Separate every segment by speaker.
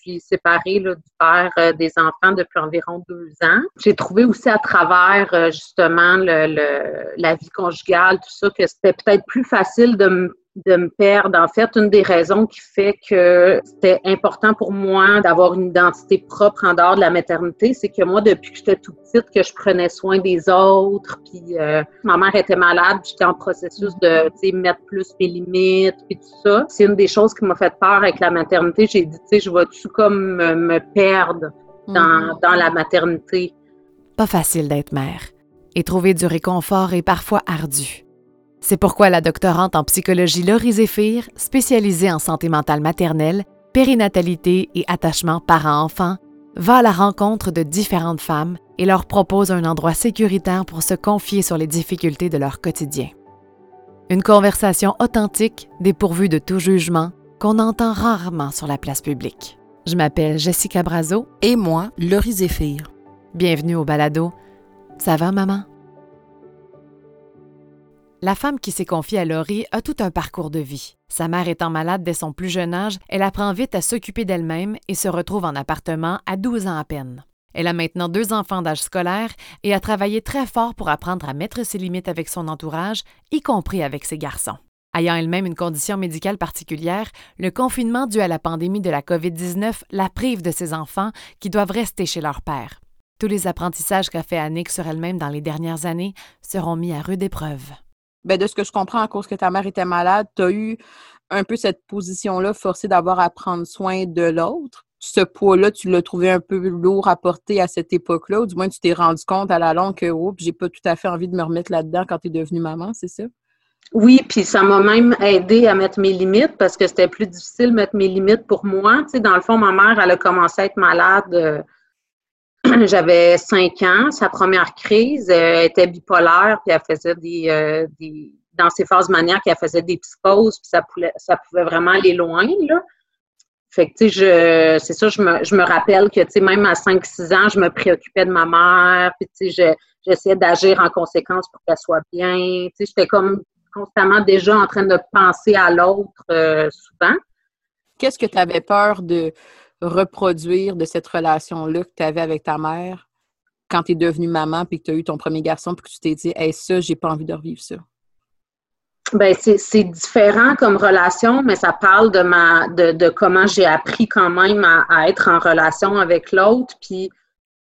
Speaker 1: suis séparée du père euh, des enfants depuis environ deux ans. J'ai trouvé aussi à travers euh, justement le, la vie conjugale, tout ça, que c'était peut-être plus facile de me de me perdre. En fait, une des raisons qui fait que c'était important pour moi d'avoir une identité propre en dehors de la maternité, c'est que moi, depuis que j'étais toute petite, que je prenais soin des autres, puis euh, ma mère était malade, j'étais en processus de mettre plus mes limites, puis tout ça. C'est une des choses qui m'a fait peur avec la maternité. J'ai dit, tu sais, je vais-tu comme me, perdre dans, mm-hmm. dans la maternité?
Speaker 2: Pas facile d'être mère. Et trouver du réconfort est parfois ardu. C'est pourquoi la doctorante en psychologie Laurie Zéphir, spécialisée en santé mentale maternelle, périnatalité et attachement parent-enfant, va à la rencontre de différentes femmes et leur propose un endroit sécuritaire pour se confier sur les difficultés de leur quotidien. Une conversation authentique, dépourvue de tout jugement, qu'on entend rarement sur la place publique. Je m'appelle Jessica Brazo.
Speaker 3: Et moi, Laurie Zéphir.
Speaker 2: Bienvenue au balado. Ça va, maman? La femme qui s'est confiée à Laurie a tout un parcours de vie. Sa mère étant malade dès son plus jeune âge, elle apprend vite à s'occuper d'elle-même et se retrouve en appartement à 12 ans à peine. Elle a maintenant deux enfants d'âge scolaire et a travaillé très fort pour apprendre à mettre ses limites avec son entourage, y compris avec ses garçons. Ayant elle-même une condition médicale particulière, le confinement dû à la pandémie de la COVID-19 la prive de ses enfants qui doivent rester chez leur père. Tous les apprentissages qu'a fait Annick sur elle-même dans les dernières années seront mis à rude épreuve
Speaker 3: ben, de ce que je comprends, à cause que ta mère était malade, tu as eu un peu cette position-là forcée d'avoir à prendre soin de l'autre. Ce poids-là, tu l'as trouvé un peu lourd à porter à cette époque-là, ou du moins tu t'es rendu compte à la longue que oh, j'ai pas tout à fait envie de me remettre là-dedans quand tu es devenue maman, c'est ça?
Speaker 1: Oui, puis ça m'a même aidé à mettre mes limites parce que c'était plus difficile de mettre mes limites pour moi. Tu sais, dans le fond, ma mère, elle a commencé à être malade euh, J'avais cinq ans. Sa première crise elle était bipolaire, puis elle faisait euh, des, dans ses phases maniaques, elle faisait des psychoses, puis ça pouvait, ça pouvait vraiment aller loin, là. Fait que, tu sais, c'est ça, je me, je me rappelle que, tu sais, même à 5-6 ans, je me préoccupais de ma mère, puis, tu sais, j'essayais d'agir en conséquence pour qu'elle soit bien. Tu sais, j'étais comme constamment déjà en train de penser à l'autre euh, souvent.
Speaker 3: Qu'est-ce que tu avais peur de, reproduire de cette relation-là que tu avais avec ta mère quand tu es devenue maman puis que tu as eu ton premier garçon puis que tu t'es dit Hey, ça, j'ai pas envie de revivre ça?
Speaker 1: Ben, c'est différent comme relation, mais ça parle de ma de, comment j'ai appris quand même à, être en relation avec l'autre. Puis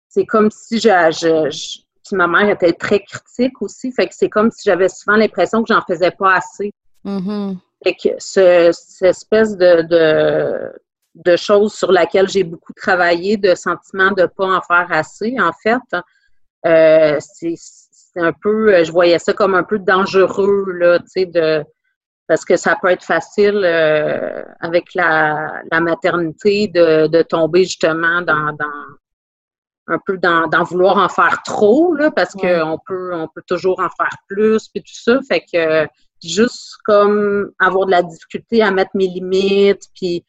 Speaker 1: c'est comme si je, ma mère était très critique aussi. Fait que c'est comme si j'avais souvent l'impression que j'en faisais pas assez.
Speaker 3: Mm-hmm.
Speaker 1: Fait que ce, cette espèce de, de choses sur lesquelles j'ai beaucoup travaillé, de sentiments de ne pas en faire assez, en fait. Euh, c'est un peu, je voyais ça comme un peu dangereux, là, tu sais, de, parce que ça peut être facile euh, avec la, maternité de, tomber justement dans, un peu dans, vouloir en faire trop, là, parce qu'on peut, on peut toujours en faire plus, puis tout ça. Fait que juste comme avoir de la difficulté à mettre mes limites, puis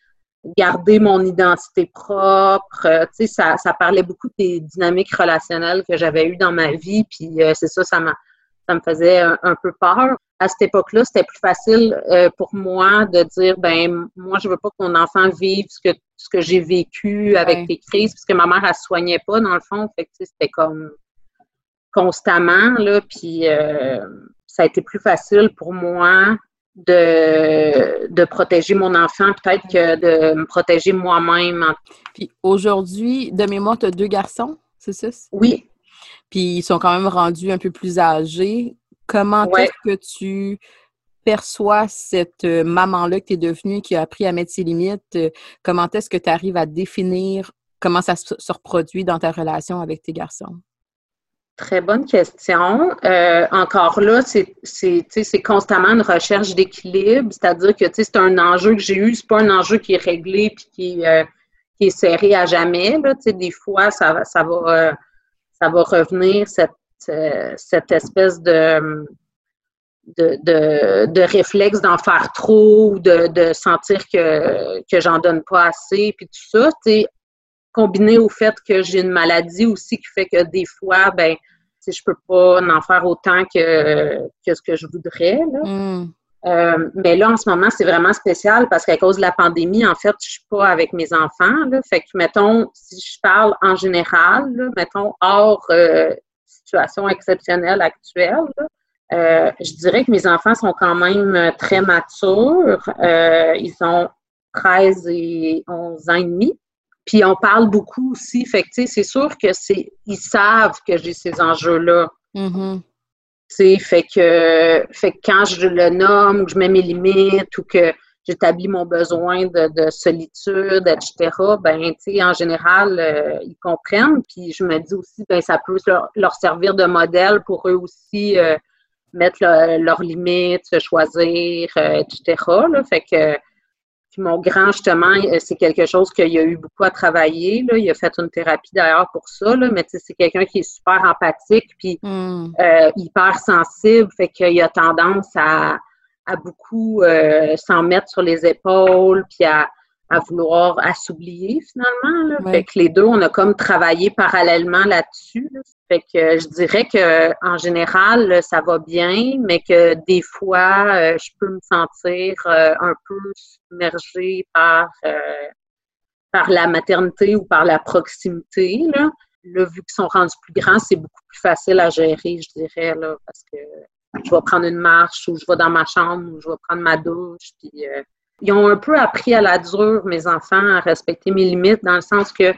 Speaker 1: garder mon identité propre. Euh, tu sais, ça, ça parlait beaucoup des dynamiques relationnelles que j'avais eues dans ma vie, puis euh, c'est ça, ça, ça me faisait un, peu peur. À cette époque-là, c'était plus facile euh, pour moi de dire, ben moi, je veux pas que mon enfant vive ce que, ce que j'ai vécu avec les crises, puisque ma mère, elle se soignait pas, dans le fond. Fait que, c'était comme constamment, là, puis ça a été plus facile pour moi de, de protéger mon enfant peut-être que de me protéger moi-même.
Speaker 3: Puis aujourd'hui, de mémoire, tu as deux garçons, c'est ça?
Speaker 1: Oui.
Speaker 3: Puis ils sont quand même rendus un peu plus âgés. Comment est-ce que tu perçois cette euh, maman-là que tu es devenue, qui a appris à mettre ses limites? Comment est-ce que tu arrives à définir comment ça se reproduit dans ta relation avec tes garçons?
Speaker 1: Très bonne question. Euh, encore là, c'est constamment une recherche d'équilibre, c'est-à-dire que c'est un enjeu que j'ai eu, c'est pas un enjeu qui est réglé puis qui, euh, qui est serré à jamais. Là, des fois, ça, ça, va, euh, ça va revenir, cette, cette espèce de, de, de, réflexe d'en faire trop ou de, de sentir que, que j'en donne pas assez, puis tout ça combiné au fait que j'ai une maladie aussi qui fait que des fois, ben, je peux pas en faire autant que, que ce que je voudrais. Là.
Speaker 3: Hmm.
Speaker 1: Euh, mais là, en ce moment, c'est vraiment spécial parce qu'à cause de la pandémie, en fait, je suis pas avec mes enfants. Là. Fait que, mettons, si je parle en général, mettons, hors euh, situation exceptionnelle actuelle, euh, je dirais que mes enfants sont quand même très matures. ils ont 13 et 11 ans et demi. Puis on parle beaucoup aussi. Fait que, c'est sûr que c'est, ils savent que j'ai ces enjeux-là.
Speaker 3: Mm-hmm
Speaker 1: fait que, fait que quand je le nomme, que je mets mes limites ou que j'établis mon besoin de, solitude, etc., ben, tu en général, euh, ils comprennent. Puis je me dis aussi, ben, ça peut leur, servir de modèle pour eux aussi euh, mettre leurs limites, se choisir, euh, etc. Là. Fait que puis mon grand, justement, euh, c'est quelque chose qu'il a eu beaucoup à travailler. Là. Il a fait une thérapie d'ailleurs pour ça, là, mais c'est quelqu'un qui est super empathique puis
Speaker 3: hmm.
Speaker 1: euh, hyper sensible, fait qu'il a tendance à, à beaucoup euh, s'en mettre sur les épaules puis à, à vouloir à s'oublier finalement. Là. Fait que les deux, on a comme travaillé parallèlement là-dessus. Fait que je dirais que en général, ça va bien, mais que des fois, euh, je peux me sentir euh, un peu submergée par, euh, par la maternité ou par la proximité. Là. là vu qu'ils sont rendus plus grands, c'est beaucoup plus facile à gérer, je dirais, là, parce que je vais prendre une marche ou je vais dans ma chambre ou je vais prendre ma douche. Puis, ils ont un peu appris à la dure, mes enfants, à respecter mes limites, dans le sens que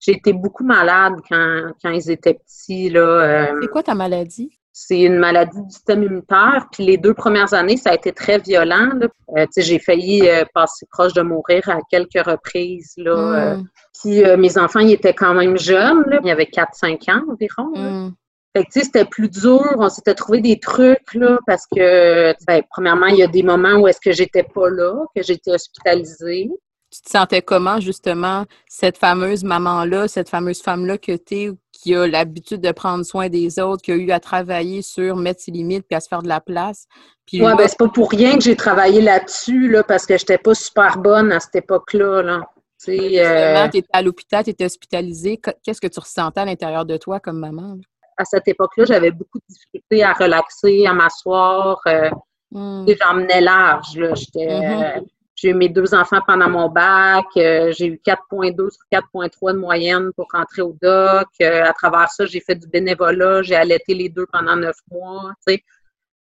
Speaker 1: j'ai été beaucoup malade quand, quand ils étaient petits. Là,
Speaker 3: euh, c'est quoi ta maladie?
Speaker 1: C'est une maladie du système immunitaire. Puis les deux premières années, ça a été très violent. Euh, j'ai failli euh, passer proche de mourir à quelques reprises. Là,
Speaker 3: hmm.
Speaker 1: puis mes enfants, ils étaient quand même jeunes. Là. Ils avaient 4-5 ans environ.
Speaker 3: Hmm.
Speaker 1: Fait que, c'était plus dur. On s'était trouvé des trucs, là, parce que, ben, premièrement, il y a des moments où est-ce que j'étais pas là, que j'étais hospitalisée.
Speaker 3: Tu te sentais comment, justement, cette fameuse maman-là, cette fameuse femme-là que tu es, qui a l'habitude de prendre soin des autres, qui a eu à travailler sur mettre ses limites puis à se faire de la place?
Speaker 1: Puis ouais, ben, c'est pas pour rien que j'ai travaillé là-dessus, là, parce que j'étais pas super bonne à cette époque-là, là.
Speaker 3: Euh... tu étais à l'hôpital, tu étais hospitalisée. Qu'est-ce que tu ressentais à l'intérieur de toi comme maman?
Speaker 1: à cette époque-là, j'avais beaucoup de difficultés à relaxer, à m'asseoir. Euh,
Speaker 3: mm.
Speaker 1: J'en menais large.
Speaker 3: Mm-hmm.
Speaker 1: Euh, j'ai eu mes deux enfants pendant mon bac. Euh, j'ai eu 4.2 sur 4.3 de moyenne pour rentrer au doc. à travers ça, j'ai fait du bénévolat. J'ai allaité les deux pendant neuf mois.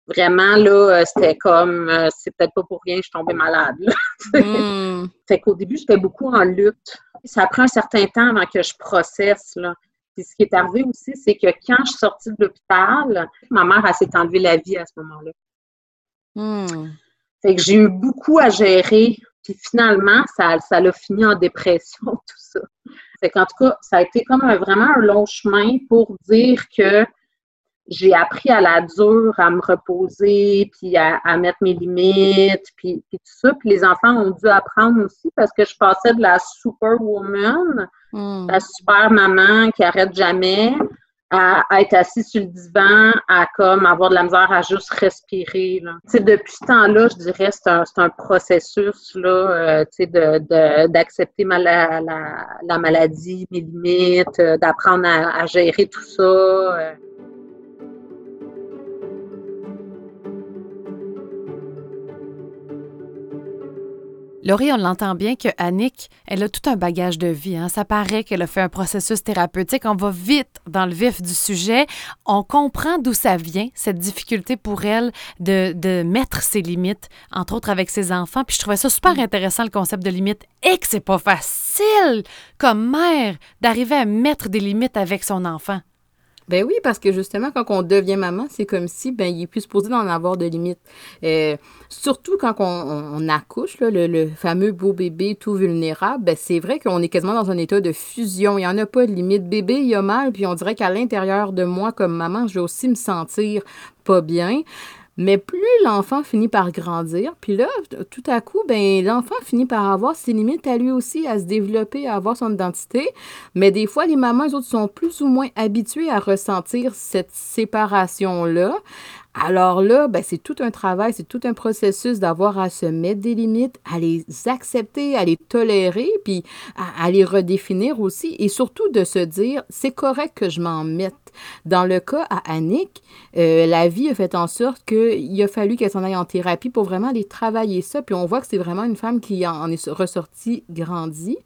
Speaker 1: Vraiment, là, c'était comme, c'est peut-être pas pour rien, je suis tombée malade.
Speaker 3: mm.
Speaker 1: Fait qu'au début, j'étais beaucoup en lutte. Ça a pris un certain temps avant que je processe, là. Puis ce qui est arrivé aussi, c'est que quand je suis sortie de l'hôpital, ma mère, elle s'est enlevée la vie à ce moment-là.
Speaker 3: Hmm.
Speaker 1: Fait que j'ai eu beaucoup à gérer. Puis finalement, ça, ça a fini en dépression, tout ça. Fait qu'en tout cas, ça a été comme vraiment un long chemin pour dire que j'ai appris à la dure à me reposer, puis à, mettre mes limites, puis, puis, tout ça. Puis les enfants ont dû apprendre aussi parce que je passais de la superwoman,
Speaker 3: mm.
Speaker 1: la super maman qui arrête jamais, à, être assise sur le divan, à comme avoir de la misère à juste respirer. Là. depuis ce temps-là, je dirais c'est un, un processus là, euh, de, d'accepter la, la, la, maladie, mes limites, euh, d'apprendre à, à, gérer tout ça. Euh.
Speaker 2: Laurie, on l'entend bien que Annick, elle a tout un bagage de vie. Hein. Ça paraît qu'elle a fait un processus thérapeutique. On va vite dans le vif du sujet. On comprend d'où ça vient, cette difficulté pour elle de, de, mettre ses limites, entre autres avec ses enfants. Puis je trouvais ça super intéressant, le concept de limite, et que c'est pas facile comme mère d'arriver à mettre des limites avec son enfant.
Speaker 3: Ben oui, parce que justement, quand on devient maman, c'est comme si ben il est plus supposé d'en avoir de limites. Euh, surtout quand on, accouche, le, fameux beau bébé tout vulnérable, ben c'est vrai qu'on est quasiment dans un état de fusion. Il n'y en a pas de limite. Bébé, il a mal, puis on dirait qu'à l'intérieur de moi, comme maman, je vais aussi me sentir pas bien. Mais plus l'enfant finit par grandir, puis là, tout à coup, ben l'enfant finit par avoir ses limites à lui aussi, à se développer, à avoir son identité. Mais des fois, les mamans, les autres, sont plus ou moins habituées à ressentir cette séparation-là, Alors là, ben, c'est tout un travail, c'est tout un processus d'avoir à se mettre des limites, à les accepter, à les tolérer, puis à, les redéfinir aussi, et surtout de se dire, c'est correct que je m'en mette. Dans le cas à Annick, euh, la vie a fait en sorte qu'il a fallu qu'elle s'en aille en thérapie pour vraiment aller travailler ça, puis on voit que c'est vraiment une femme qui en est ressortie grandie.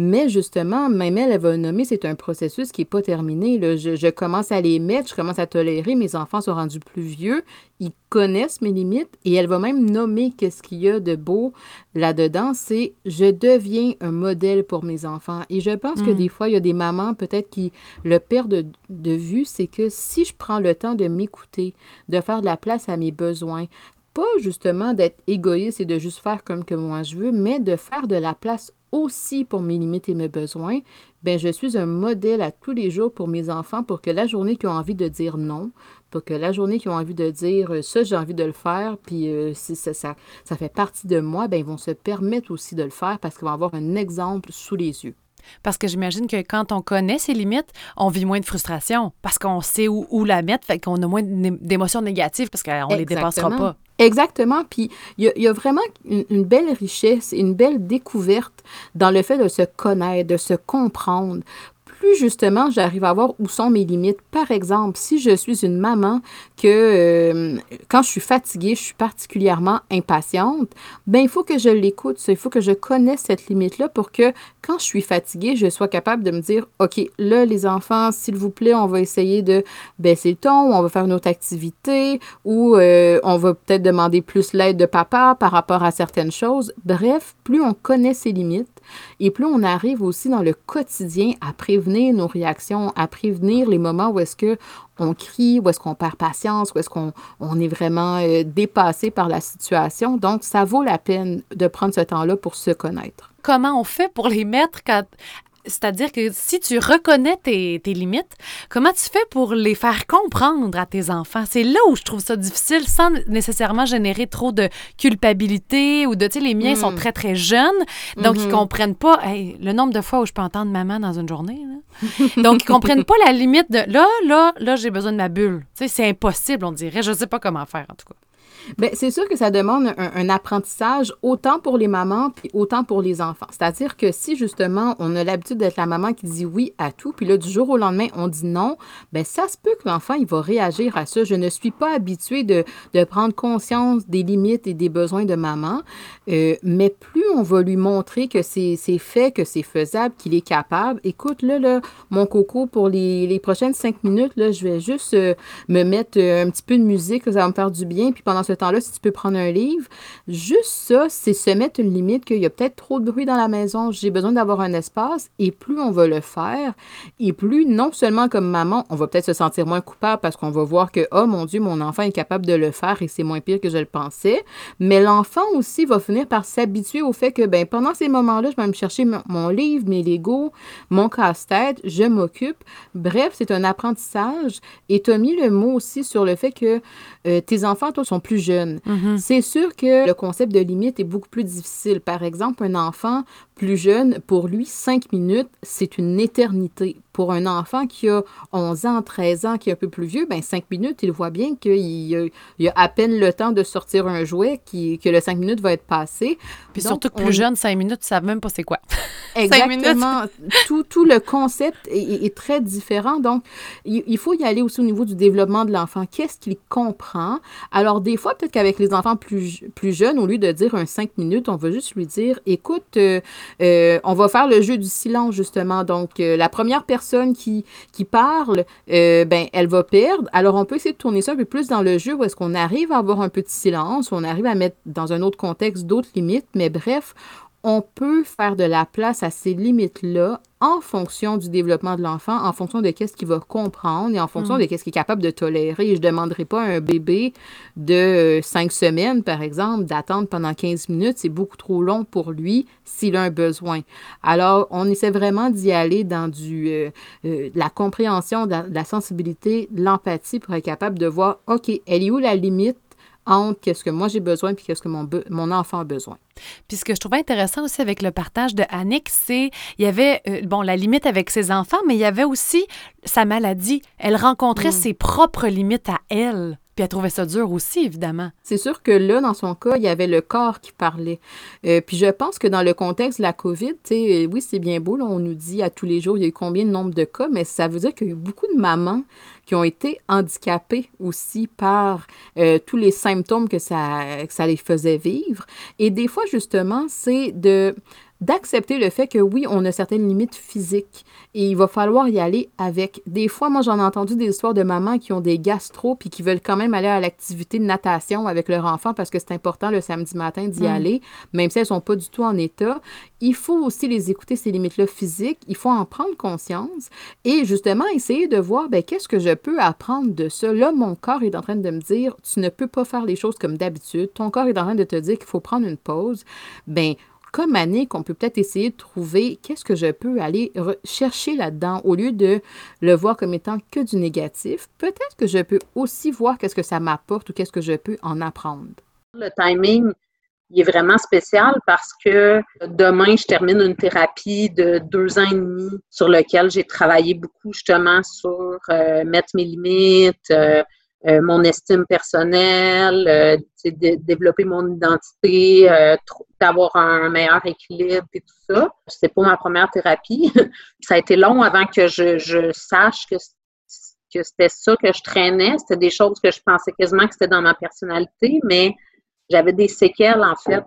Speaker 3: Mais justement, même elle, elle va nommer, c'est un processus qui n'est pas terminé. Je, commence à les mettre, je commence à tolérer, mes enfants sont rendus plus vieux, ils connaissent mes limites et elle va même nommer qu'est-ce qu'il y a de beau là-dedans, c'est je deviens un modèle pour mes enfants. Et je pense que mm. des fois, il y a des mamans peut-être qui le perdent de vue, c'est que si je prends le temps de m'écouter, de faire de la place à mes besoins, pas justement d'être égoïste et de juste faire comme que moi je veux, mais de faire de la place aussi pour mes limites et mes besoins, ben je suis un modèle à tous les jours pour mes enfants pour que la journée qu'ils ont envie de dire non, pour que la journée qu'ils ont envie de dire euh, ça, j'ai envie de le faire, puis euh, si ça, ça, ça, fait partie de moi, ben ils vont se permettre aussi de le faire parce qu'ils vont avoir un exemple sous les yeux.
Speaker 2: Parce que j'imagine que quand on connaît ses limites, on vit moins de frustration parce qu'on sait où, où, la mettre, fait qu'on a moins d'émotions négatives parce qu'on ne les dépassera pas.
Speaker 3: Exactement. Puis il y, a vraiment une, belle richesse, une belle découverte dans le fait de se connaître, de se comprendre plus justement j'arrive à voir où sont mes limites. Par exemple, si je suis une maman que euh, quand je suis fatiguée, je suis particulièrement impatiente, ben il faut que je l'écoute, il faut que je connaisse cette limite-là pour que quand je suis fatiguée, je sois capable de me dire, OK, là, les enfants, s'il vous plaît, on va essayer de baisser le ton, on va faire une autre activité, ou euh, on va peut-être demander plus l'aide de papa par rapport à certaines choses. Bref, plus on connaît ses limites, et plus on arrive aussi dans le quotidien à prévenir nos réactions, à prévenir les moments où est-ce que on crie, où est-ce qu'on perd patience, où est-ce qu'on on est vraiment euh, dépassé par la situation. Donc, ça vaut la peine de prendre ce temps-là pour se connaître.
Speaker 2: Comment on fait pour les mettre c'est-à-dire que si tu reconnais tes, limites, comment tu fais pour les faire comprendre à tes enfants? C'est là où je trouve ça difficile sans nécessairement générer trop de culpabilité ou de, tu sais, les miens sont hmm. très, très jeunes, donc ils ils hmm. comprennent pas le nombre de fois où je peux entendre maman dans une journée. donc, ils comprennent pas la limite de là, là, là, j'ai besoin de ma bulle. Tu sais, c'est impossible, on dirait. Je sais pas comment faire, en tout cas.
Speaker 3: Bien, c'est sûr que ça demande un, apprentissage autant pour les mamans puis autant pour les enfants. C'est-à-dire que si justement on a l'habitude d'être la maman qui dit oui à tout, puis là du jour au lendemain on dit non, ben ça se peut que l'enfant il va réagir à ça. Je ne suis pas habituée de, de prendre conscience des limites et des besoins de maman, euh, mais plus on va lui montrer que c'est fait, que c'est faisable, qu'il est capable. Écoute là, là mon coco pour les, les prochaines cinq minutes là, je vais juste euh, me mettre euh, un petit peu de musique, ça va me faire du bien, puis pendant ce temps-là, si tu peux prendre un livre, juste ça, c'est se mettre une limite qu'il y a peut-être trop de bruit dans la maison, j'ai besoin d'avoir un espace, et plus on va le faire, et plus non seulement comme maman, on va peut-être se sentir moins coupable parce qu'on va voir que, oh mon Dieu, mon enfant est capable de le faire et c'est moins pire que je le pensais, mais l'enfant aussi va finir par s'habituer au fait que, ben pendant ces moments-là, je vais me chercher mon, livre, mes Legos, mon casse-tête, je m'occupe. Bref, c'est un apprentissage. Et tu as mis le mot aussi sur le fait que euh, tes enfants, toi, sont plus jeunes. Mm-hmm. C'est sûr que le concept de limite est beaucoup plus difficile. Par exemple, un enfant plus jeune, pour lui, cinq minutes, c'est une éternité. Pour un enfant qui a 11 ans, 13 ans, qui est un peu plus vieux, ben cinq minutes, il voit bien qu'il y, a à peine le temps de sortir un jouet, qui, que le cinq minutes va être passé.
Speaker 2: Puis surtout que plus jeune, cinq minutes, ça savent même pas c'est quoi.
Speaker 3: Exactement. tout, tout le concept est, très différent. Donc, il, faut y aller aussi au niveau du développement de l'enfant. Qu'est-ce qu'il comprend? Alors, des fois, peut-être qu'avec les enfants plus, plus jeunes, au lieu de dire un cinq minutes, on va juste lui dire, écoute, euh, euh, on va faire le jeu du silence, justement. Donc, euh, la première personne qui, qui parle, ben, elle va perdre. Alors, on peut essayer de tourner ça un peu plus dans le jeu où est-ce qu'on arrive à avoir un petit silence, où on arrive à mettre dans un autre contexte d'autres limites. Mais bref, on peut faire de la place à ces limites-là en fonction du développement de l'enfant, en fonction de qu'est-ce qu'il va comprendre et en fonction mm. de qu'est-ce qu'il est capable de tolérer. Je ne demanderai pas à un bébé de cinq semaines, par exemple, d'attendre pendant 15 minutes. C'est beaucoup trop long pour lui s'il a un besoin. Alors, on essaie vraiment d'y aller dans du, euh, euh, la compréhension, de la, sensibilité, de l'empathie pour être capable de voir, OK, elle est où la limite entre qu'est-ce que moi j'ai besoin puis qu'est-ce que mon, mon enfant a besoin.
Speaker 2: Puis ce que je trouvais intéressant aussi avec le partage de Annick, c'est il y avait euh, bon la limite avec ses enfants, mais il y avait aussi sa maladie. Elle rencontrait mm. ses propres limites à elle. Puis elle trouvait ça dur aussi, évidemment.
Speaker 3: C'est sûr que là, dans son cas, il y avait le corps qui parlait. Euh, puis je pense que dans le contexte de la COVID, euh, oui, c'est bien beau, on nous dit à tous les jours, il y a eu combien de nombre de cas, mais ça veut dire qu'il y a eu beaucoup de mamans qui ont été handicapées aussi par euh, tous les symptômes que ça, que ça les faisait vivre. Et des fois, justement, c'est de d'accepter le fait que oui, on a certaines limites physiques et il va falloir y aller avec. Des fois, moi, j'en ai entendu des histoires de mamans qui ont des gastro puis qui veulent quand même aller à l'activité de natation avec leur enfant parce que c'est important le samedi matin d'y mm. aller, même si elles sont pas du tout en état. Il faut aussi les écouter, ces limites-là physiques. Il faut en prendre conscience et justement essayer de voir, ben, qu'est-ce que je peux apprendre de ça? Là, mon corps est en train de me dire, tu ne peux pas faire les choses comme d'habitude. Ton corps est en train de te dire qu'il faut prendre une pause. Ben, comme Annick, on peut peut-être essayer de trouver qu'est-ce que je peux aller chercher là-dedans au lieu de le voir comme étant que du négatif. Peut-être que je peux aussi voir qu'est-ce que ça m'apporte ou qu'est-ce que je peux en apprendre.
Speaker 1: Le timing, est vraiment spécial parce que demain, je termine une thérapie de deux ans et demi sur lequel j'ai travaillé beaucoup justement sur euh, mettre mes limites, euh, euh, mon estime personnelle, euh, développer mon identité, euh, d'avoir un meilleur équilibre et tout ça. C'était pas ma première thérapie. ça a été long avant que je, je sache que, que c'était ça que je traînais. C'était des choses que je pensais quasiment que c'était dans ma personnalité, mais j'avais des séquelles, en fait,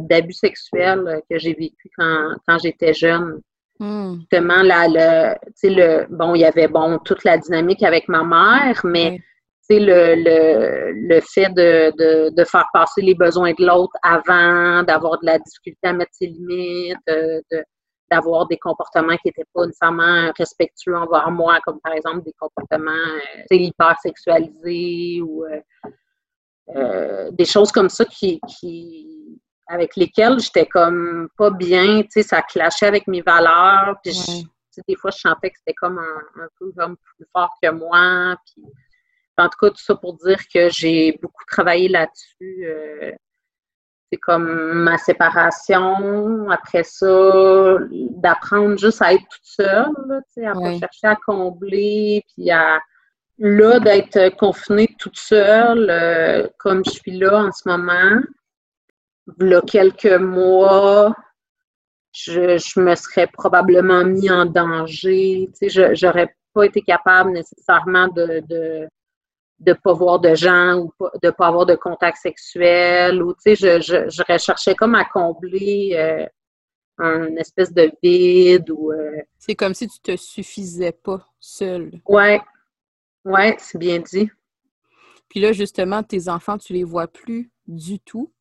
Speaker 1: d'abus sexuels que j'ai vécu quand, quand j'étais jeune. Hmm. Justement, là, le, le, bon, il y avait bon toute la dynamique avec ma mère, mais le, le, le fait de, de, de, faire passer les besoins de l'autre avant, d'avoir de la difficulté à mettre ses limites, euh, de, d'avoir des comportements qui n'étaient pas nécessairement respectueux envers moi, comme par exemple des comportements euh, hyper sexualisés ou euh, euh, des choses comme ça qui, qui avec lesquels j'étais comme pas bien, tu sais, ça clashait avec mes valeurs, puis des fois, je sentais que c'était comme un, peu comme plus fort que moi, puis en tout cas, tout ça pour dire que j'ai beaucoup travaillé là-dessus. Euh, c'est comme ma séparation, après ça, d'apprendre juste à être toute seule, tu sais, à pas chercher à combler, puis à là, d'être confinée toute seule, euh, comme je suis là en ce moment, il quelques mois, je, me serais probablement mis en danger. Tu sais, je n'aurais pas été capable nécessairement de ne de, pas voir de gens ou de ne pas avoir de contact sexuel. Ou, tu sais, je, je, recherchais comme à combler euh, un espèce de vide. ou euh,
Speaker 3: C'est comme si tu te suffisais pas seul.
Speaker 1: Ouais, ouais, c'est bien dit.
Speaker 3: Puis là, justement, tes enfants, tu les vois plus du tout?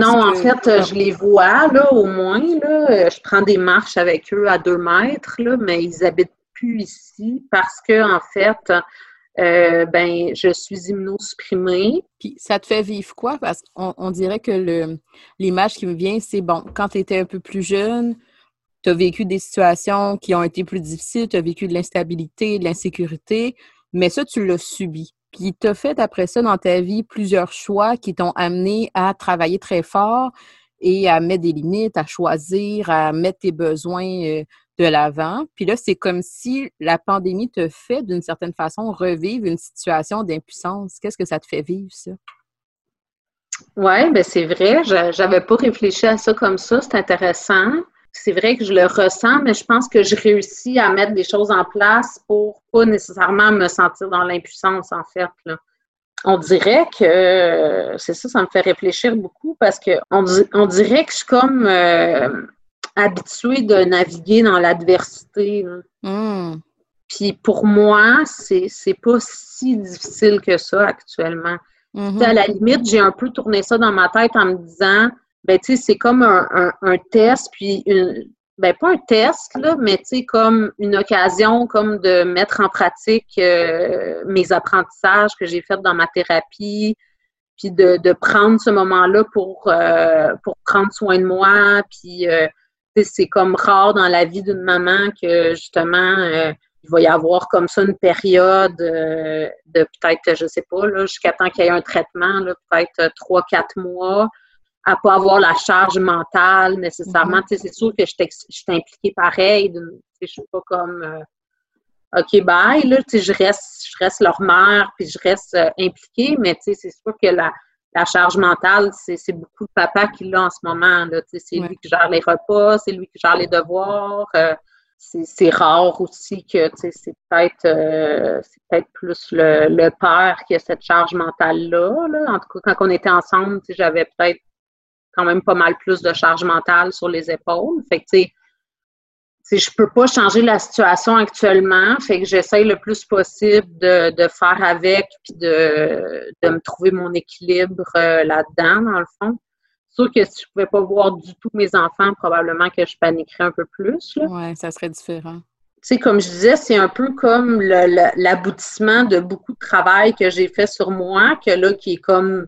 Speaker 1: Non, en fait, je les vois, là, au moins, là. Je prends des marches avec eux à deux mètres, là, mais ils habitent plus ici parce que, en fait, euh, ben, je suis immunosupprimée.
Speaker 3: Puis ça te fait vivre quoi? Parce qu'on on dirait que l'image qui me vient, c'est bon, quand tu étais un peu plus jeune, tu as vécu des situations qui ont été plus difficiles, tu as vécu de l'instabilité, de l'insécurité, mais ça, tu l'as subi. Puis tu as fait après ça dans ta vie plusieurs choix qui t'ont amené à travailler très fort et à mettre des limites, à choisir, à mettre tes besoins euh, de l'avant. Puis là, c'est comme si la pandémie te fait, d'une certaine façon, revivre une situation d'impuissance. Qu'est-ce que ça te fait vivre, ça?
Speaker 1: Oui, ben c'est vrai. Je n'avais pas réfléchi à ça comme ça. C'est intéressant c'est vrai que je le ressens, mais je pense que je réussis à mettre des choses en place pour pas nécessairement me sentir dans l'impuissance, en fait. On dirait que, c'est ça, ça me fait réfléchir beaucoup parce que on, dirait que je suis comme euh, habituée de naviguer dans l'adversité. Hmm. Puis pour moi, c'est, c'est pas si difficile que ça actuellement. Mm-hmm. À la limite, j'ai un peu tourné ça dans ma tête en me disant ben, tu sais, c'est comme un, test, puis une, ben, pas un test, là, mais tu sais, comme une occasion comme de mettre en pratique euh, mes apprentissages que j'ai faits dans ma thérapie, puis de, de prendre ce moment-là pour, euh, pour prendre soin de moi, puis euh, c'est comme rare dans la vie d'une maman que justement il va y avoir comme ça une période de peut-être, je sais pas, là, jusqu'à temps qu'il y ait un traitement, peut-être trois, quatre mois, à pas avoir la charge mentale nécessairement. Mm-hmm. C'est sûr que je suis impliquée pareil. Je suis pas comme euh, OK, bye, là, tu sais, je reste, je reste leur mère, puis je reste euh, impliquée, mais tu sais, c'est sûr que la, la charge mentale, c'est beaucoup le papa qui l'a en ce moment. C'est lui qui gère les repas, c'est lui qui gère les devoirs. Euh, c'est rare aussi que c'est peut-être euh, peut plus le, le, père qui a cette charge mentale-là. En tout cas, quand on était ensemble, j'avais peut-être quand même pas mal plus de charge mentale sur les épaules. Fait que, tu sais, je peux pas changer la situation actuellement, fait que j'essaye le plus possible de, de, faire avec puis de, de me trouver mon équilibre euh, là-dedans, dans le fond. Sûr que si je pouvais pas voir du tout mes enfants, probablement que je paniquerais un peu plus.
Speaker 3: Oui, ça serait différent.
Speaker 1: Tu sais, comme je disais, c'est un peu comme l'aboutissement de beaucoup de travail que j'ai fait sur moi, que là, qui est comme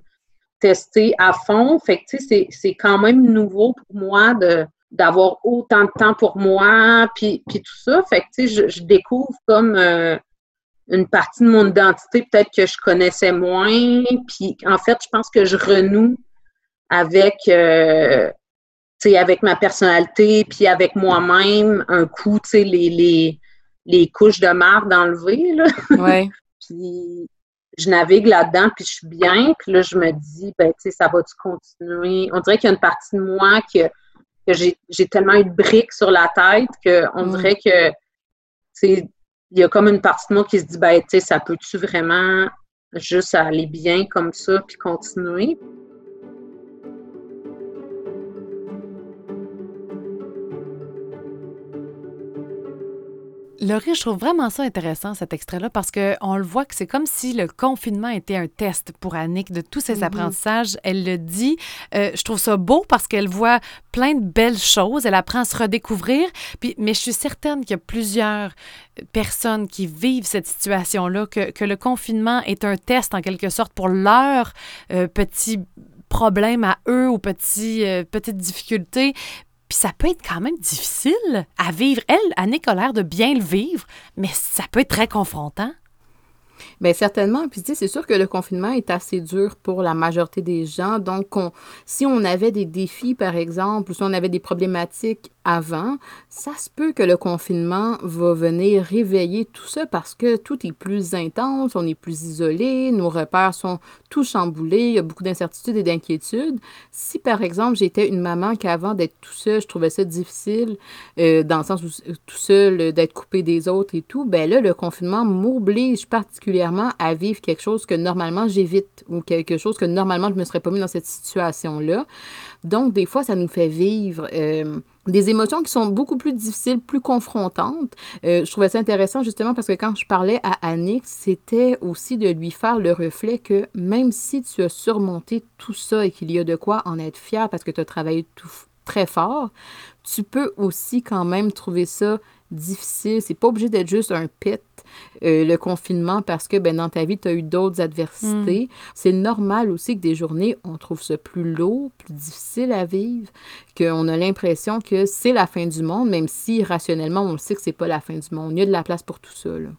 Speaker 1: testé à fond. Fait que, tu sais, c'est quand même nouveau pour moi de d'avoir autant de temps pour moi, puis, puis tout ça. Fait que, tu sais, je, découvre comme euh, une partie de mon identité peut-être que je connaissais moins. Puis, en fait, je pense que je renoue avec, euh, avec ma personnalité, puis avec moi-même, un coup, tu sais, les, les, les, couches de marde enlevées, là.
Speaker 3: Ouais.
Speaker 1: puis je navigue là-dedans, puis je suis bien, puis là, je me dis, ben, tu sais, ça va-tu continuer? On dirait qu'il y a une partie de moi que, que j'ai tellement eu de briques sur la tête qu'on mm. dirait que, tu sais, il y a comme une partie de moi qui se dit, ben, tu sais, ça peut-tu vraiment juste aller bien comme ça, puis continuer?
Speaker 2: Laurie, je trouve vraiment ça intéressant, cet extrait-là, parce qu'on le voit que c'est comme si le confinement était un test pour Annick de tous ses mm-hmm. apprentissages. Elle le dit. Euh, je trouve ça beau parce qu'elle voit plein de belles choses. Elle apprend à se redécouvrir. Puis, mais je suis certaine qu'il y a plusieurs personnes qui vivent cette situation-là, que, que, le confinement est un test en quelque sorte pour leur euh, petit problème à eux ou euh, petites difficultés, puis ça peut être quand même difficile à vivre. Elle, Annick a de bien le vivre, mais ça peut être très confrontant.
Speaker 3: Bien, certainement. Puis, c'est sûr que le confinement est assez dur pour la majorité des gens. Donc, si on avait des défis, par exemple, ou si on avait des problématiques avant, ça se peut que le confinement va venir réveiller tout ça parce que tout est plus intense, on est plus isolé, nos repères sont tout chamboulés, il y a beaucoup d'incertitudes et d'inquiétudes. Si, par exemple, j'étais une maman qui, avant d'être tout seul, je trouvais ça difficile, euh, dans le sens où tout seul, euh, d'être coupé des autres et tout, ben là, le confinement m'oblige particulièrement à vivre quelque chose que normalement j'évite ou quelque chose que normalement je ne me serais pas mis dans cette situation-là. Donc, des fois, ça nous fait vivre euh, des émotions qui sont beaucoup plus difficiles, plus confrontantes. Euh, je trouvais ça intéressant justement parce que quand je parlais à Annick, c'était aussi de lui faire le reflet que même si tu as surmonté tout ça et qu'il y a de quoi en être fier parce que tu as travaillé tout, très fort, tu peux aussi quand même trouver ça difficile. C'est pas obligé d'être juste un pit, euh, le confinement, parce que ben, dans ta vie, tu as eu d'autres adversités. Hmm. C'est normal aussi que des journées, on trouve ça plus lourd, plus difficile à vivre, qu'on a l'impression que c'est la fin du monde, même si rationnellement, on le sait que c'est pas la fin du monde. Il y a de la place pour tout ça. Là.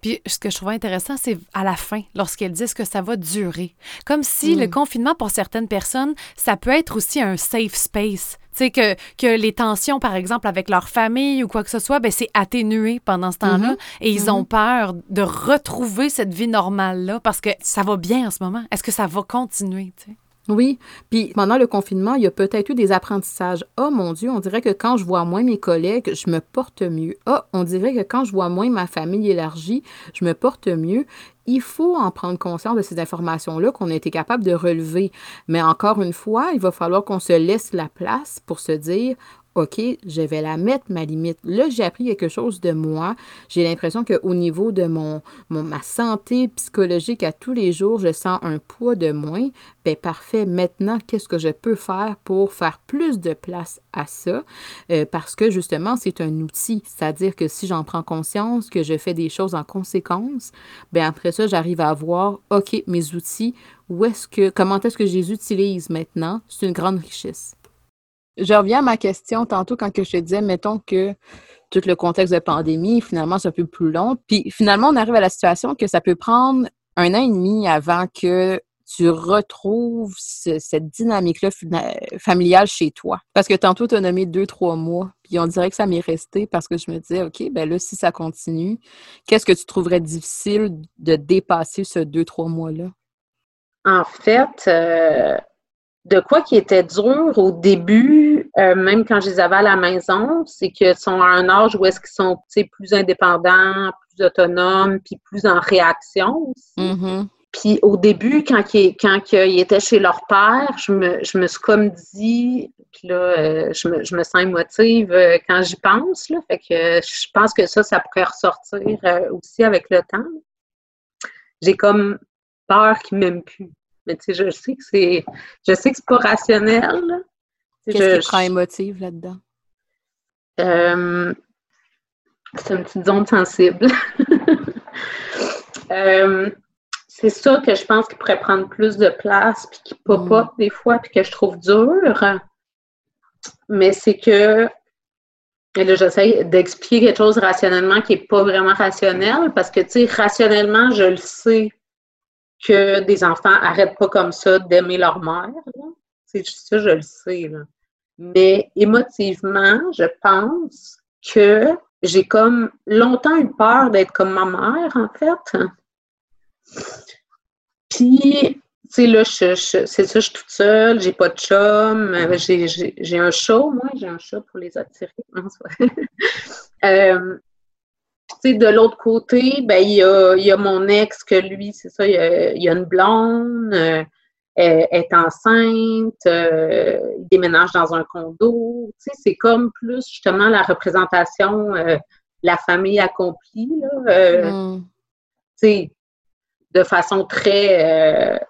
Speaker 2: Puis ce que je trouve intéressant, c'est à la fin, lorsqu'elles disent que ça va durer. Comme si le mm. confinement, pour certaines personnes, ça peut être aussi un safe space. Tu sais, que, que les tensions, par exemple, avec leur famille ou quoi que ce soit, ben, c'est atténué pendant ce temps-là. Mm-hmm. Et ils ont mm-hmm. peur de retrouver cette vie normale-là parce que ça va bien en ce moment. Est-ce que ça va continuer? Tu sais?
Speaker 3: Oui, puis pendant le confinement, il y a peut-être eu des apprentissages. Oh mon Dieu, on dirait que quand je vois moins mes collègues, je me porte mieux. oh, on dirait que quand je vois moins ma famille élargie, je me porte mieux. Il faut en prendre conscience de ces informations-là qu'on a été capable de relever. Mais encore une fois, il va falloir qu'on se laisse la place pour se dire, OK, je vais la mettre, ma limite. Là, j'ai appris quelque chose de moi. J'ai l'impression qu'au niveau de mon, ma santé psychologique à tous les jours, je sens un poids de moins. Bien, parfait. Maintenant, qu'est-ce que je peux faire pour faire plus de place à ça? Euh, parce que justement, c'est un outil. C'est-à-dire que si j'en prends conscience, que je fais des choses en conséquence, bien après ça, j'arrive à voir, OK, mes outils, où est-ce que, comment est-ce que je les utilise maintenant? C'est une grande richesse.
Speaker 1: Je reviens à ma question tantôt quand que je te disais, mettons que tout le contexte de pandémie, finalement, c'est un peu plus long. Puis finalement, on arrive à la situation que ça peut prendre un an et demi avant que tu retrouves cette dynamique-là familiale chez toi. Parce que tantôt, tu as nommé deux, trois mois. Puis
Speaker 3: on dirait que ça m'est resté parce que je me disais, OK, ben là, si ça continue, qu'est-ce que tu trouverais difficile de dépasser ce deux, trois mois-là?
Speaker 1: En fait, euh, de quoi qui était dur au début, euh, même quand je les avais à la maison, c'est qu'ils sont à un âge où est-ce qu'ils sont plus indépendants, plus autonomes, puis plus en réaction aussi.
Speaker 3: Mm-hmm.
Speaker 1: Puis au début, quand ils, quand étaient chez leur père, je me, je me suis comme dit, puis là, euh, je, me, je me sens émotive euh, quand j'y pense, là, fait que je pense que ça, ça pourrait ressortir aussi avec le temps. J'ai comme peur qu'ils m'aiment plus. Mais tu sais, je sais que c'est. Je sais que c'est pas rationnel.
Speaker 3: Qu'est-ce qui prend émotive là-dedans?
Speaker 1: Euh, c'est une petite zone sensible. Euh, c'est ça que je pense qu'il pourrait prendre plus de place, puis qui pop up mm. des fois, puis que je trouve dur. Mais c'est que. Et là, j'essaie d'expliquer quelque chose rationnellement qui n'est pas vraiment rationnel, parce que, tu sais, rationnellement, je le sais que des enfants n'arrêtent pas comme ça d'aimer leur mère. C'est ça, je le sais. Mais émotivement, je pense que j'ai comme longtemps eu peur d'être comme ma mère, en fait. Puis, tu sais, là, c'est ça, je suis toute seule, j'ai pas de chum, j'ai un chat, moi, j'ai un chat pour les attirer. euh, de l'autre côté, ben, il y a, y a, mon ex que lui, c'est ça, il y, a, une blonde, euh, elle est enceinte, euh, il déménage dans un condo. Tu sais, c'est comme plus justement la représentation euh, la famille accomplie, là, mm. tu sais, de façon très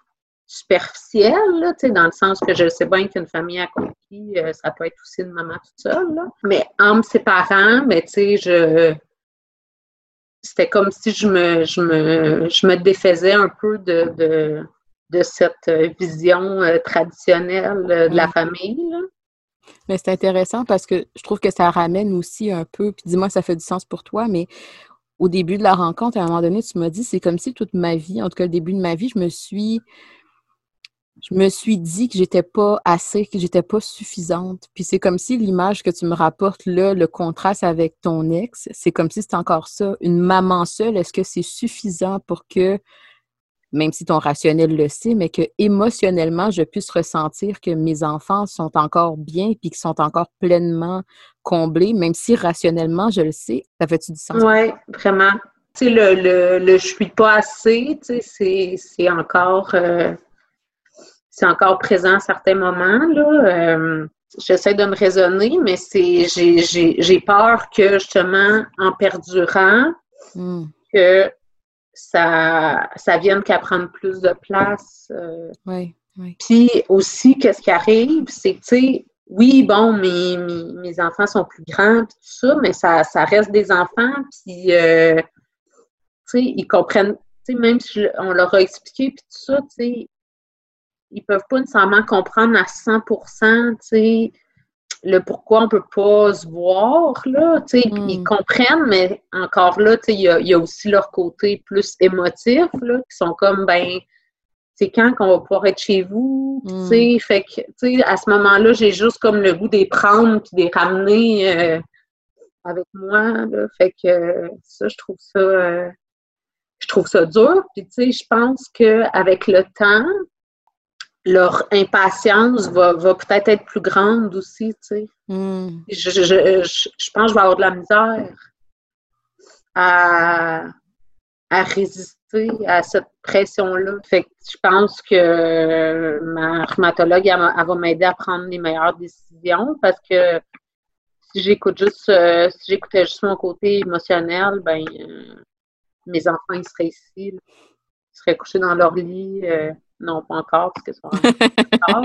Speaker 1: superficielle, là, sais, dans le sens que je sais bien qu'une famille accomplie, ça peut être aussi une maman toute seule, là. Mais entre ses parents, mais sais, je c'était comme si je me, je me, je me défaisais un peu de, de, de cette vision euh, traditionnelle euh, de la famille.
Speaker 3: Mais c'est intéressant parce que je trouve que ça ramène aussi un peu, puis dis-moi, ça fait du sens pour toi, mais au début de la rencontre, à un moment donné, tu m'as dit, c'est comme si toute ma vie, en tout cas le début de ma vie, je me suis je me suis dit que j'étais pas assez, que j'étais pas suffisante. Puis c'est comme si l'image que tu me rapportes là, le contraste avec ton ex, c'est comme si c'était encore ça. Une maman seule, est-ce que c'est suffisant pour que, même si ton rationnel le sait, mais que émotionnellement, je puisse ressentir que mes enfants sont encore bien puis qu'ils sont encore pleinement comblés, même si rationnellement, je le sais? Ça fait-tu du sens?
Speaker 1: Oui, vraiment. Tu sais, le, le, je suis pas assez, tu sais, c'est encore. Euh, c'est encore présent à certains moments. Là. Euh, j'essaie de me raisonner, mais c'est j'ai peur que justement, en perdurant, hmm. que ça, ça vienne qu'à prendre plus de place.
Speaker 3: Euh. oui, oui.
Speaker 1: Puis aussi, qu'est-ce qui arrive, c'est que, tu sais, oui, bon, mes, mes, enfants sont plus grands, puis tout ça, mais ça, ça reste des enfants, puis, euh, tu sais, ils comprennent, tu sais, même si on leur a expliqué, puis tout ça, tu sais, ils peuvent pas nécessairement comprendre à 100% le pourquoi on peut pas se voir, là, tu sais, ils mm. comprennent, mais encore là, tu sais, il y a, aussi leur côté plus émotif, là, qui sont comme, ben, c'est quand qu'on va pouvoir être chez vous, tu mm. sais, fait que, tu sais, à ce moment-là, j'ai juste comme le goût des prendre puis des ramener euh, avec moi, là, fait que ça, je trouve ça, euh, je trouve ça dur, puis tu sais, je pense qu'avec le temps, leur impatience va, peut-être être plus grande aussi, tu sais.
Speaker 3: Hmm.
Speaker 1: Je, je, pense que je vais avoir de la misère à, à résister à cette pression-là. Fait que je pense que ma rhumatologue, elle, va m'aider à prendre les meilleures décisions parce que si j'écoute juste, euh, si j'écoutais juste mon côté émotionnel, ben, euh, mes enfants, ils seraient ici, ils seraient couchés dans leur lit. Euh, non, pas encore, parce que sont tard.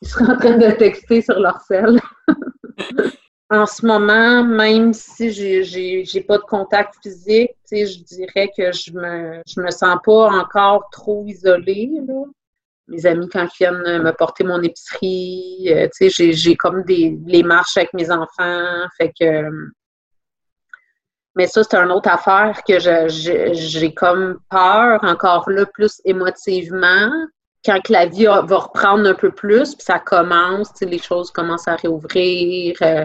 Speaker 1: Ils seraient en train de texter sur leur sel. en ce moment, même si j'ai n'ai pas de contact physique, je dirais que je me je me sens pas encore trop isolée. Mes amis, quand ils viennent me porter mon épicerie, euh, j'ai comme des les marches avec mes enfants. Fait que mais ça, c'est une autre affaire que j'ai comme peur, encore là, plus émotivement, quand la vie va reprendre un peu plus, puis ça commence, les choses commencent à réouvrir, euh,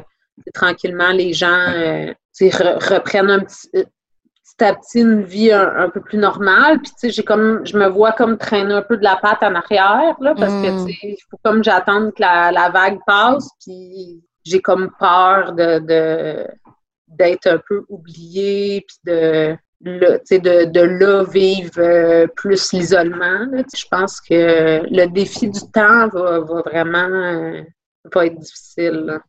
Speaker 1: tranquillement, les gens euh, reprennent un petit, petit, à petit une vie un, peu plus normale. Puis, j'ai comme, je me vois comme traîner un peu de la patte en arrière, là, parce que, mm. il faut comme j'attende que la, vague passe, puis j'ai comme peur de, d'être un peu oubliée, puis de de, de là vivre euh, plus l'isolement. Je pense que le défi du temps va, vraiment euh, être difficile.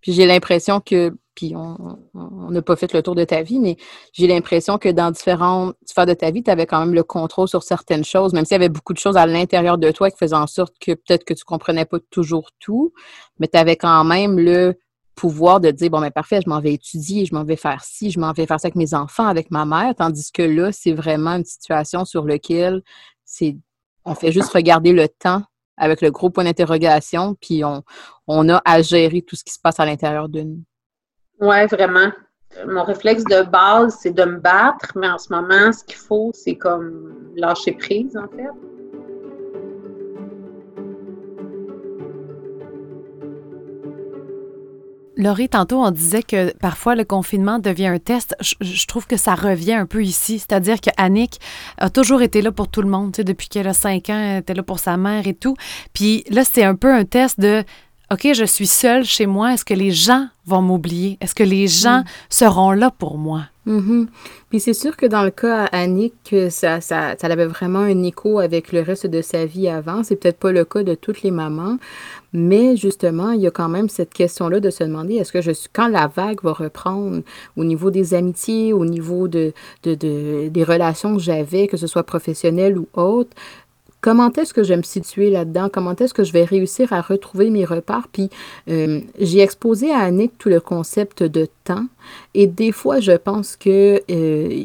Speaker 3: Puis j'ai l'impression que, puis on n'a pas fait le tour de ta vie, mais j'ai l'impression que dans différentes sphères de ta vie, tu avais quand même le contrôle sur certaines choses, même s'il y avait beaucoup de choses à l'intérieur de toi qui faisaient en sorte que peut-être que tu comprenais pas toujours tout, mais tu avais quand même le pouvoir de dire, bon, ben, parfait, je m'en vais étudier, je m'en vais faire ci, je m'en vais faire ça avec mes enfants, avec ma mère, tandis que là, c'est vraiment une situation sur laquelle c'est, on fait juste regarder le temps avec le gros point d'interrogation, puis on, on a à gérer tout ce qui se passe à l'intérieur de nous.
Speaker 1: Oui, vraiment. Mon réflexe de base, c'est de me battre, mais en ce moment, ce qu'il faut, c'est comme lâcher prise, en fait.
Speaker 2: Laurie, tantôt, on disait que parfois le confinement devient un test. Je, trouve que ça revient un peu ici. C'est-à-dire que Annick a toujours été là pour tout le monde. depuis qu'elle a cinq ans, elle était là pour sa mère et tout. Puis là, c'est un peu un test de OK, je suis seule chez moi. Est-ce que les gens vont m'oublier? Est-ce que les gens mm. seront là pour moi?
Speaker 3: Mm-hmm. Puis c'est sûr que dans le cas à Annick, ça, ça, ça avait vraiment un écho avec le reste de sa vie avant. C'est peut-être pas le cas de toutes les mamans, mais justement, il y a quand même cette question-là de se demander est-ce que je suis quand la vague va reprendre au niveau des amitiés, au niveau de, de, de des relations que j'avais, que ce soit professionnelles ou autres, comment est-ce que je vais me situer là-dedans, comment est-ce que je vais réussir à retrouver mes repères. Puis euh, j'ai exposé à Annick tout le concept de temps et des fois, je pense que... Euh,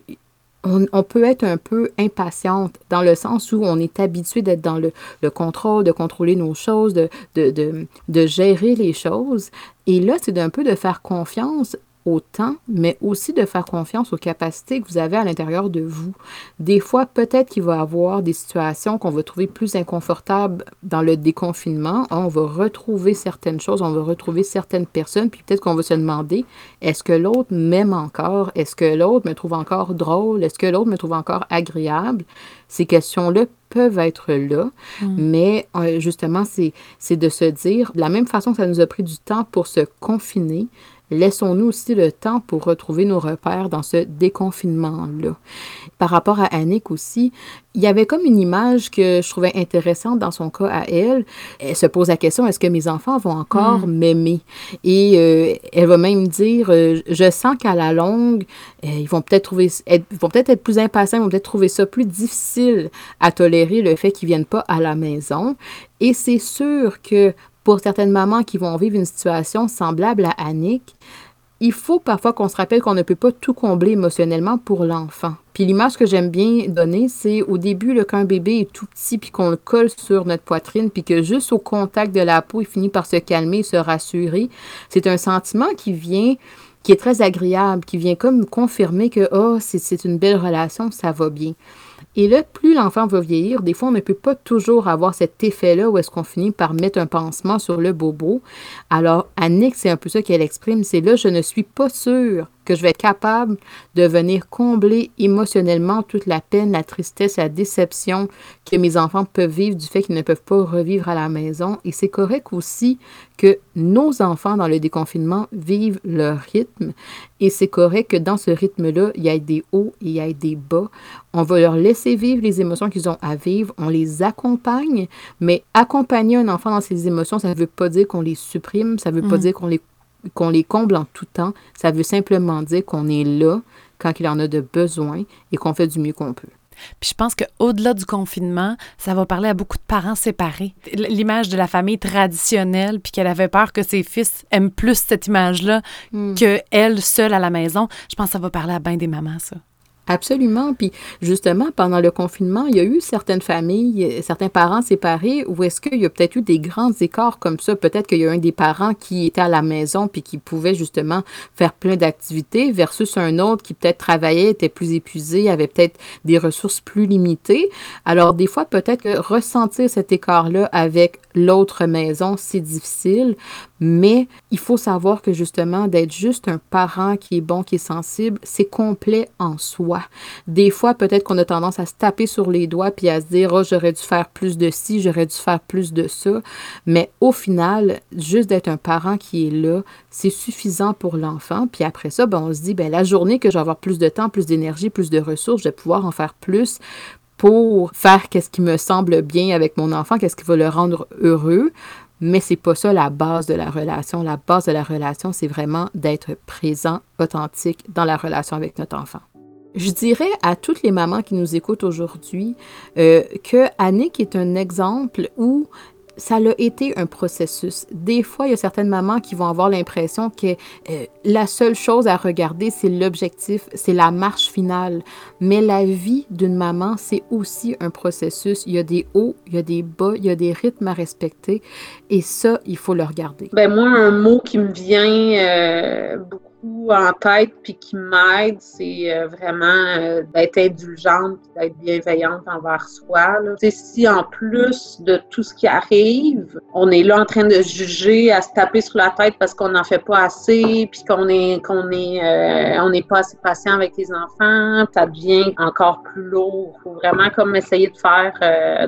Speaker 3: on, peut être un peu impatiente dans le sens où on est habitué d'être dans le, contrôle, de contrôler nos choses, de, de, de gérer les choses. Et là, c'est d'un peu de faire confiance au temps, mais aussi de faire confiance aux capacités que vous avez à l'intérieur de vous. Des fois, peut-être qu'il va y avoir des situations qu'on va trouver plus inconfortables dans le déconfinement. On va retrouver certaines choses, on va retrouver certaines personnes, puis peut-être qu'on va se demander, est-ce que l'autre m'aime encore? Est-ce que l'autre me trouve encore drôle? Est-ce que l'autre me trouve encore agréable? Ces questions-là peuvent être là, mm. mais euh, justement, c'est de se dire, de la même façon que ça nous a pris du temps pour se confiner, laissons-nous aussi le temps pour retrouver nos repères dans ce déconfinement-là. Par rapport à Annick aussi, il y avait comme une image que je trouvais intéressante dans son cas à elle. Elle se pose la question, est-ce que mes enfants vont encore mm. m'aimer? Et euh, elle va même dire, euh, je sens qu'à la longue, euh, ils vont peut-être trouver, être, vont peut-être être plus impatients, ils vont peut-être trouver ça plus difficile à tolérer le fait qu'ils viennent pas à la maison. Et c'est sûr que pour certaines mamans qui vont vivre une situation semblable à Annick, il faut parfois qu'on se rappelle qu'on ne peut pas tout combler émotionnellement pour l'enfant. Puis l'image que j'aime bien donner, c'est au début, le, quand un bébé est tout petit, puis qu'on le colle sur notre poitrine, puis que juste au contact de la peau, il finit par se calmer, se rassurer. C'est un sentiment qui vient, qui est très agréable, qui vient comme confirmer que, oh, c'est une belle relation, ça va bien. Et là, plus l'enfant va vieillir, des fois, on ne peut pas toujours avoir cet effet-là où est-ce qu'on finit par mettre un pansement sur le bobo. Alors, Annick, c'est un peu ça qu'elle exprime, c'est là, je ne suis pas sûre que je vais être capable de venir combler émotionnellement toute la peine, la tristesse, la déception que mes enfants peuvent vivre du fait qu'ils ne peuvent pas revivre à la maison. Et c'est correct aussi que nos enfants dans le déconfinement vivent leur rythme. Et c'est correct que dans ce rythme-là, il y ait des hauts et il y ait des bas. On va leur laisser vivre les émotions qu'ils ont à vivre. On les accompagne. Mais accompagner un enfant dans ses émotions, ça ne veut pas dire qu'on les supprime. Ça ne veut pas mm. dire qu'on les qu'on les comble en tout temps, ça veut simplement dire qu'on est là quand il en a de besoin et qu'on fait du mieux qu'on peut.
Speaker 2: Puis je pense qu'au-delà du confinement, ça va parler à beaucoup de parents séparés. L'image de la famille traditionnelle, puis qu'elle avait peur que ses fils aiment plus cette image-là hmm. que qu'elle seule à la maison. Je pense que ça va parler à bien des mamans, ça.
Speaker 3: Absolument. Puis justement, pendant le confinement, il y a eu certaines familles, certains parents séparés où est-ce qu'il y a peut-être eu des grands écarts comme ça? Peut-être qu'il y a un des parents qui était à la maison puis qui pouvait justement faire plein d'activités versus un autre qui peut-être travaillait, était plus épuisé, avait peut-être des ressources plus limitées. Alors des fois, peut-être que ressentir cet écart-là avec l'autre maison, c'est difficile, mais il faut savoir que justement, d'être juste un parent qui est bon, qui est sensible, c'est complet en soi. Des fois, peut-être qu'on a tendance à se taper sur les doigts puis à se dire, oh, j'aurais dû faire plus de ci, j'aurais dû faire plus de ça. Mais au final, juste d'être un parent qui est là, c'est suffisant pour l'enfant. Puis après ça, ben, on se dit, ben, la journée que je vais avoir plus de temps, plus d'énergie, plus de ressources, je vais pouvoir en faire plus pour faire qu'est-ce qui me semble bien avec mon enfant, qu'est-ce qui va le rendre heureux. Mais c'est pas ça la base de la relation. La base de la relation, c'est vraiment d'être présent, authentique dans la relation avec notre enfant. Je dirais à toutes les mamans qui nous écoutent aujourd'hui euh, que Annick est un exemple où ça a été un processus. Des fois, il y a certaines mamans qui vont avoir l'impression que euh, la seule chose à regarder, c'est l'objectif, c'est la marche finale. Mais la vie d'une maman, c'est aussi un processus. Il y a des hauts, il y a des bas, il y a des rythmes à respecter. Et ça, il faut le regarder.
Speaker 1: Ben moi, un mot qui me vient euh, beaucoup en tête puis qui m'aide, c'est euh, vraiment euh, d'être indulgente d'être bienveillante envers soi. Là. Si en plus de tout ce qui arrive, on est là en train de juger, à se taper sur la tête parce qu'on n'en fait pas assez, puis qu'on est qu'on est euh, on n'est pas assez patient avec les enfants, ça devient encore plus lourd. Faut vraiment comme essayer de faire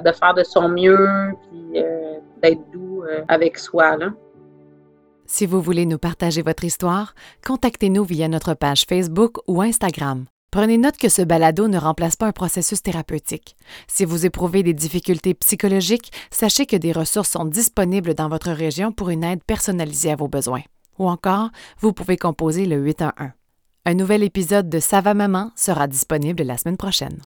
Speaker 1: de faire de son mieux, puis d'être doux avec soi. Là.
Speaker 2: Si vous voulez nous partager votre histoire, contactez-nous via notre page Facebook ou Instagram. Prenez note que ce balado ne remplace pas un processus thérapeutique. Si vous éprouvez des difficultés psychologiques, sachez que des ressources sont disponibles dans votre région pour une aide personnalisée à vos besoins. Ou encore, vous pouvez composer le 811. Un nouvel épisode de Ça va maman sera disponible la semaine prochaine.